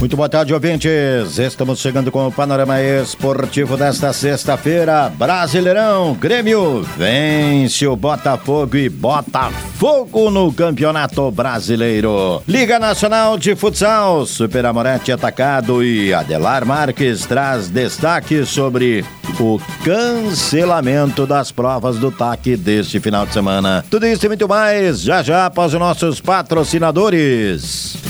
Muito boa tarde, ouvintes. Estamos chegando com o panorama esportivo desta sexta-feira. Brasileirão, Grêmio vence o Botafogo e Botafogo no Campeonato Brasileiro. Liga Nacional de Futsal, Super Amorete atacado e Adelar Marques traz destaque sobre o cancelamento das provas do TAC deste final de semana. Tudo isso e muito mais já já após os nossos patrocinadores.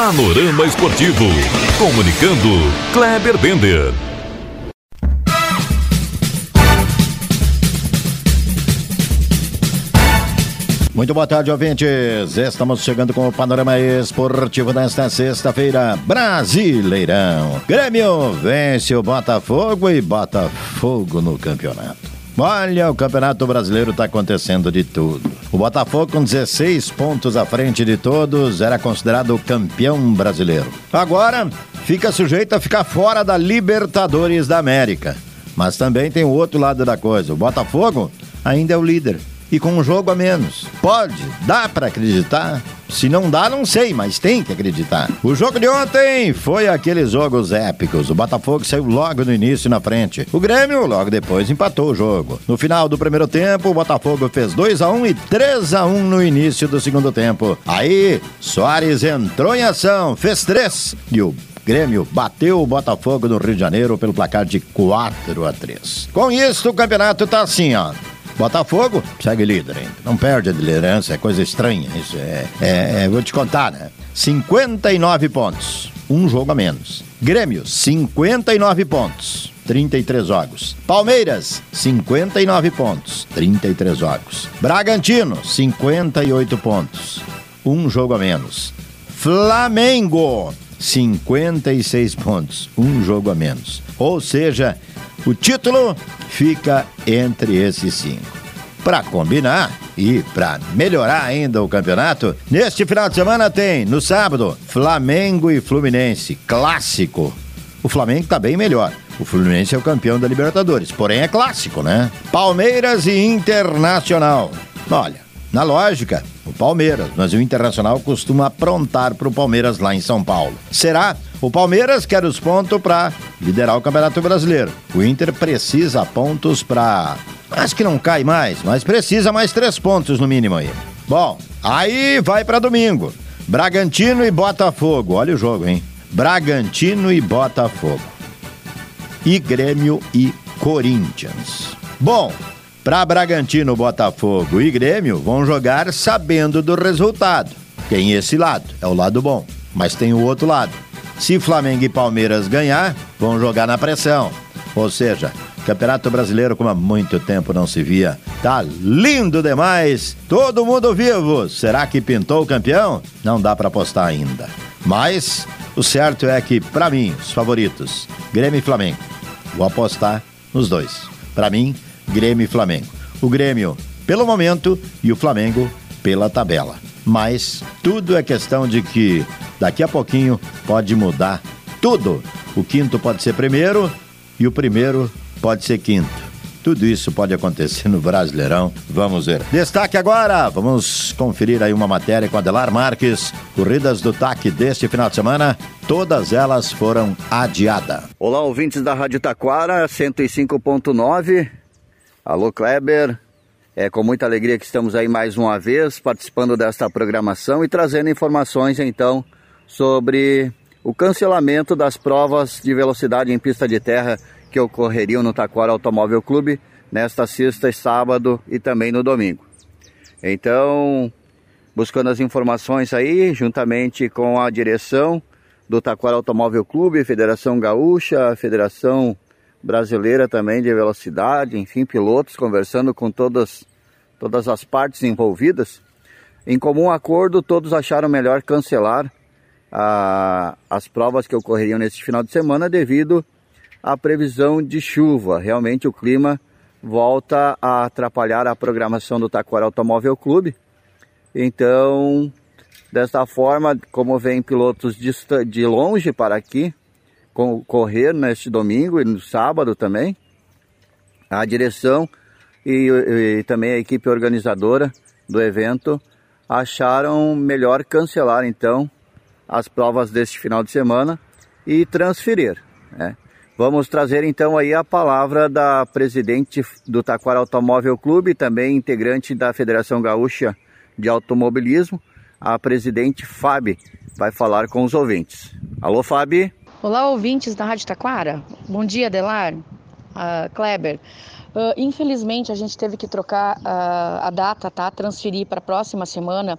Panorama Esportivo. Comunicando, Kleber Bender. Muito boa tarde, ouvintes. Estamos chegando com o panorama esportivo desta sexta-feira. Brasileirão. Grêmio vence o Botafogo e Botafogo no campeonato. Olha, o Campeonato Brasileiro está acontecendo de tudo. O Botafogo, com 16 pontos à frente de todos, era considerado o campeão brasileiro. Agora, fica sujeito a ficar fora da Libertadores da América. Mas também tem o outro lado da coisa. O Botafogo ainda é o líder e com um jogo a menos. Pode, dá para acreditar. Se não dá, não sei, mas tem que acreditar. O jogo de ontem foi aqueles jogos épicos. O Botafogo saiu logo no início na frente. O Grêmio logo depois empatou o jogo. No final do primeiro tempo, o Botafogo fez 2 a 1 e 3 a 1 no início do segundo tempo. Aí, Soares entrou em ação, fez 3 e o Grêmio bateu o Botafogo no Rio de Janeiro pelo placar de 4 a 3. Com isso, o campeonato tá assim, ó. Botafogo segue líder ainda. Não perde a liderança, é coisa estranha. Isso é, é, é, vou te contar, né? 59 pontos, um jogo a menos. Grêmio, 59 pontos. 33 jogos. Palmeiras, 59 pontos, 33 jogos. Bragantino, 58 pontos, um jogo a menos. Flamengo, 56 pontos, um jogo a menos. Ou seja, o título fica entre esses cinco. Para combinar e para melhorar ainda o campeonato, neste final de semana tem, no sábado, Flamengo e Fluminense, clássico. O Flamengo está bem melhor. O Fluminense é o campeão da Libertadores, porém é clássico, né? Palmeiras e Internacional. Olha, na lógica, o Palmeiras, mas o Internacional costuma aprontar para o Palmeiras lá em São Paulo. Será? O Palmeiras quer os pontos para liderar o Campeonato Brasileiro. O Inter precisa pontos para. Acho que não cai mais, mas precisa mais três pontos no mínimo aí. Bom, aí vai para domingo. Bragantino e Botafogo. Olha o jogo, hein? Bragantino e Botafogo. E Grêmio e Corinthians. Bom, para Bragantino, Botafogo e Grêmio vão jogar sabendo do resultado. Tem esse lado, é o lado bom, mas tem o outro lado. Se Flamengo e Palmeiras ganhar, vão jogar na pressão. Ou seja, Campeonato Brasileiro, como há muito tempo não se via, tá lindo demais. Todo mundo vivo. Será que pintou o campeão? Não dá para apostar ainda. Mas o certo é que, para mim, os favoritos, Grêmio e Flamengo. Vou apostar nos dois. Para mim, Grêmio e Flamengo. O Grêmio pelo momento e o Flamengo pela tabela. Mas tudo é questão de que daqui a pouquinho pode mudar tudo. O quinto pode ser primeiro e o primeiro pode ser quinto. Tudo isso pode acontecer no Brasileirão. Vamos ver. Destaque agora. Vamos conferir aí uma matéria com Adelar Marques. Corridas do TAC deste final de semana. Todas elas foram adiadas. Olá, ouvintes da Rádio Taquara 105.9. Alô, Kleber. É com muita alegria que estamos aí mais uma vez participando desta programação e trazendo informações então sobre o cancelamento das provas de velocidade em pista de terra que ocorreriam no Taquara Automóvel Clube nesta sexta, sábado e também no domingo. Então, buscando as informações aí, juntamente com a direção do Taquara Automóvel Clube, Federação Gaúcha, Federação Brasileira também de Velocidade, enfim, pilotos, conversando com todas, todas as partes envolvidas. Em comum acordo, todos acharam melhor cancelar a, as provas que ocorreriam neste final de semana devido à previsão de chuva. Realmente o clima volta a atrapalhar a programação do Taquara Automóvel Clube. Então, desta forma, como vem pilotos de, de longe para aqui, correr neste domingo e no sábado também, a direção e, e também a equipe organizadora do evento acharam melhor cancelar então as provas deste final de semana e transferir. Né? Vamos trazer então aí a palavra da presidente do Taquara Automóvel Clube, também integrante da Federação Gaúcha de Automobilismo, a presidente Fábio, vai falar com os ouvintes. Alô, Fábio? Olá, ouvintes da Rádio Taquara. Bom dia, Delar, uh, Kleber. Uh, infelizmente, a gente teve que trocar uh, a data, tá? Transferir para a próxima semana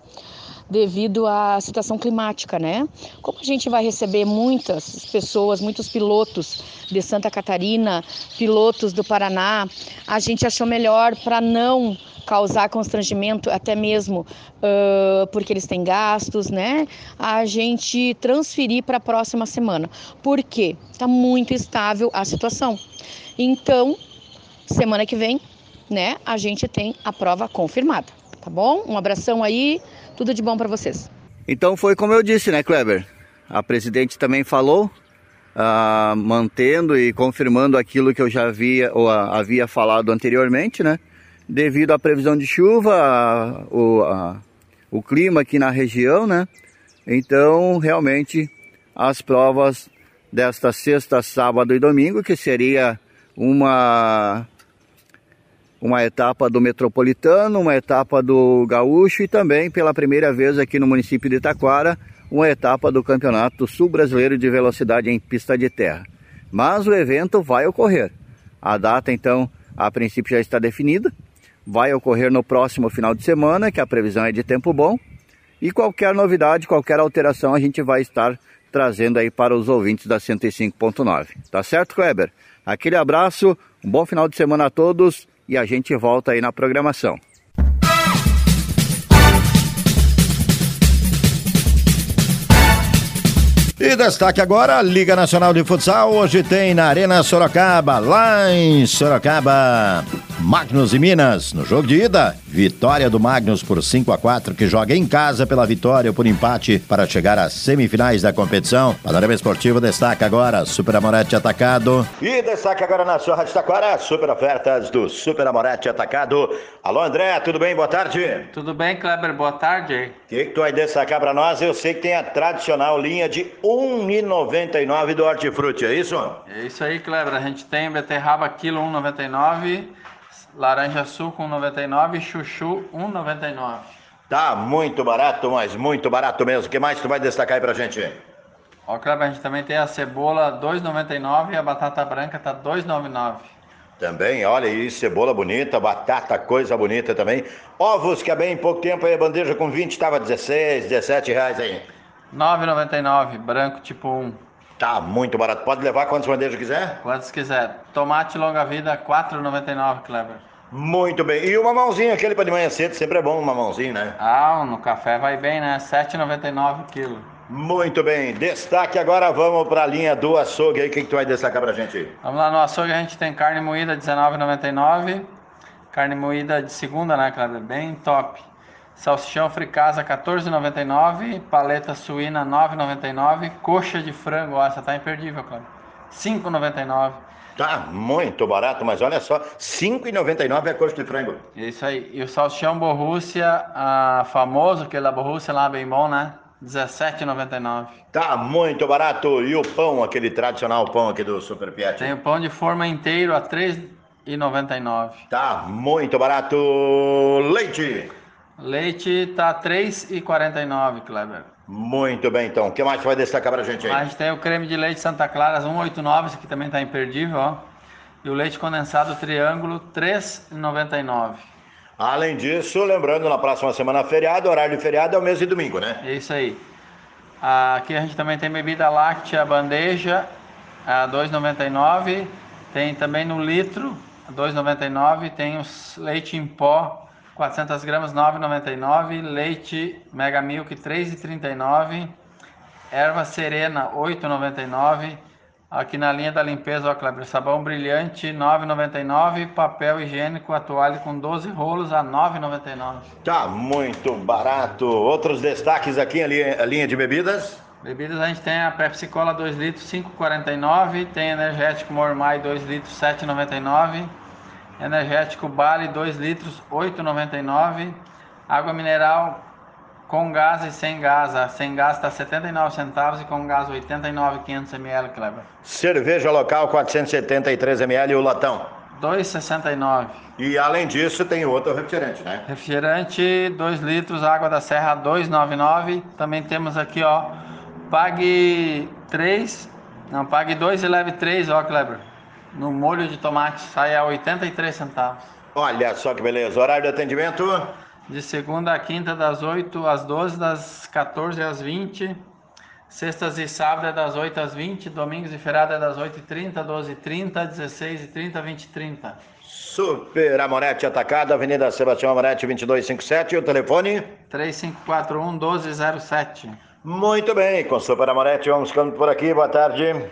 devido à situação climática, né? Como a gente vai receber muitas pessoas, muitos pilotos de Santa Catarina, pilotos do Paraná, a gente achou melhor para não causar constrangimento, até mesmo uh, porque eles têm gastos, né? A gente transferir para a próxima semana. Por quê? Está muito estável a situação. Então, semana que vem, né, a gente tem a prova confirmada, tá bom? Um abração aí, tudo de bom para vocês. Então foi como eu disse, né, Kleber? A presidente também falou, uh, mantendo e confirmando aquilo que eu já havia, ou, havia falado anteriormente, né? Devido à previsão de chuva, o, o clima aqui na região, né? Então, realmente, as provas desta sexta, sábado e domingo, que seria uma uma etapa do Metropolitano, uma etapa do Gaúcho e também pela primeira vez aqui no município de Itaquara, uma etapa do Campeonato Sul Brasileiro de Velocidade em pista de terra. Mas o evento vai ocorrer. A data então, a princípio já está definida. Vai ocorrer no próximo final de semana, que a previsão é de tempo bom. E qualquer novidade, qualquer alteração a gente vai estar trazendo aí para os ouvintes da 105.9. Tá certo, Kleber? Aquele abraço, um bom final de semana a todos e a gente volta aí na programação. E destaque agora, a Liga Nacional de Futsal. Hoje tem na Arena Sorocaba, lá em Sorocaba. Magnus e Minas, no jogo de ida, vitória do Magnus por 5 a 4 que joga em casa pela vitória ou por empate para chegar às semifinais da competição. Panorama Esportivo destaca agora Super Amorete Atacado. E destaque agora na sua Rádio Taquara, super ofertas do Super Amorete Atacado. Alô André, tudo bem? Boa tarde. Tudo bem, Kleber? Boa tarde. O que, que tu vai destacar para nós? Eu sei que tem a tradicional linha de 1,99 do Hortifruti, é isso? É isso aí, Kleber. A gente tem beterraba quilo 1,99 laranja suco 1,99 e chuchu 1,99. Tá muito barato, mas muito barato mesmo. O que mais tu vai destacar aí pra gente? Ó, Kleber, a gente também tem a cebola 2,99 e a batata branca tá 2,99. Também, olha aí, cebola bonita, batata, coisa bonita também. Ovos, que há bem pouco tempo aí a bandeja com 20 estava 16, 17 reais aí. 9,99, branco tipo 1. Tá muito barato. Pode levar quantas bandejas quiser? Quantas quiser. Tomate longa vida, 4,99, Kleber. Muito bem. E o mamãozinho, aquele para de manhã cedo, sempre é bom um mamãozinho, né? Ah, no café vai bem, né? 7,99 quilo. Muito bem. Destaque agora, vamos para a linha do açougue aí. O que, que tu vai destacar pra gente? Vamos lá, no açougue a gente tem carne moída 19,99. Carne moída de segunda, né, Kleber? Bem top. Salsichão fricasa 14,99, paleta suína 9,99, coxa de frango, ó, essa tá imperdível, claro. 5,99. Tá muito barato, mas olha só, 5,99 é a coxa de frango. Isso aí. E o salsichão Borrússia, a famoso, que é da Borrússia lá bem bom, né? 17,99. Tá muito barato. E o pão, aquele tradicional pão aqui do Super Piet? Tem o pão de forma inteiro a 3,99. Tá muito barato. Leite. Leite tá 3,49, Kleber. Muito bem, então. O que mais vai destacar pra gente aí? A gente tem o creme de leite Santa Clara 189, esse aqui também tá imperdível, ó. E o leite condensado triângulo 3,99. Além disso, lembrando, na próxima semana feriado, horário de feriado é o mês de domingo, né? É isso aí. Aqui a gente também tem bebida láctea bandeja a 2,99. Tem também no litro 2,99. Tem os leite em pó 400 gramas 9,99. Leite Mega Milk 3,39. Erva Serena 8,99. Aqui na linha da limpeza, ó, Kleber, sabão brilhante 9,99, papel higiênico, a toalha com 12 rolos a 9,99. Tá muito barato. Outros destaques aqui, a linha, a linha de bebidas? Bebidas a gente tem a Pepsi Cola 2 litros 5,49, tem energético Mormai 2 litros 7,99, energético Bali 2 litros 8,99, água mineral com gás e sem gás. A sem gás está 79 centavos e com gás 89,500 ml, Kleber. Cerveja local 473 ml e o latão. 2,69. E além disso tem outro refrigerante, né? Refrigerante 2 litros, água da Serra 2,99. Também temos aqui, ó, pague 3, não, pague 2 e leve 3, ó, Kleber. No molho de tomate sai a 83 centavos. Olha só que beleza. Horário de atendimento? de segunda a quinta, das 8 às 12, das 14 às 20. Sextas e sábados é das 8 às 20, domingos e feriado é das 8h30, 12h30, 16h30, 20h30. Super Amorete Atacado, Avenida Sebastião Amorete 2257 e o telefone? 3541 1207. Muito bem, com Super Amorete vamos ficando por aqui, boa tarde.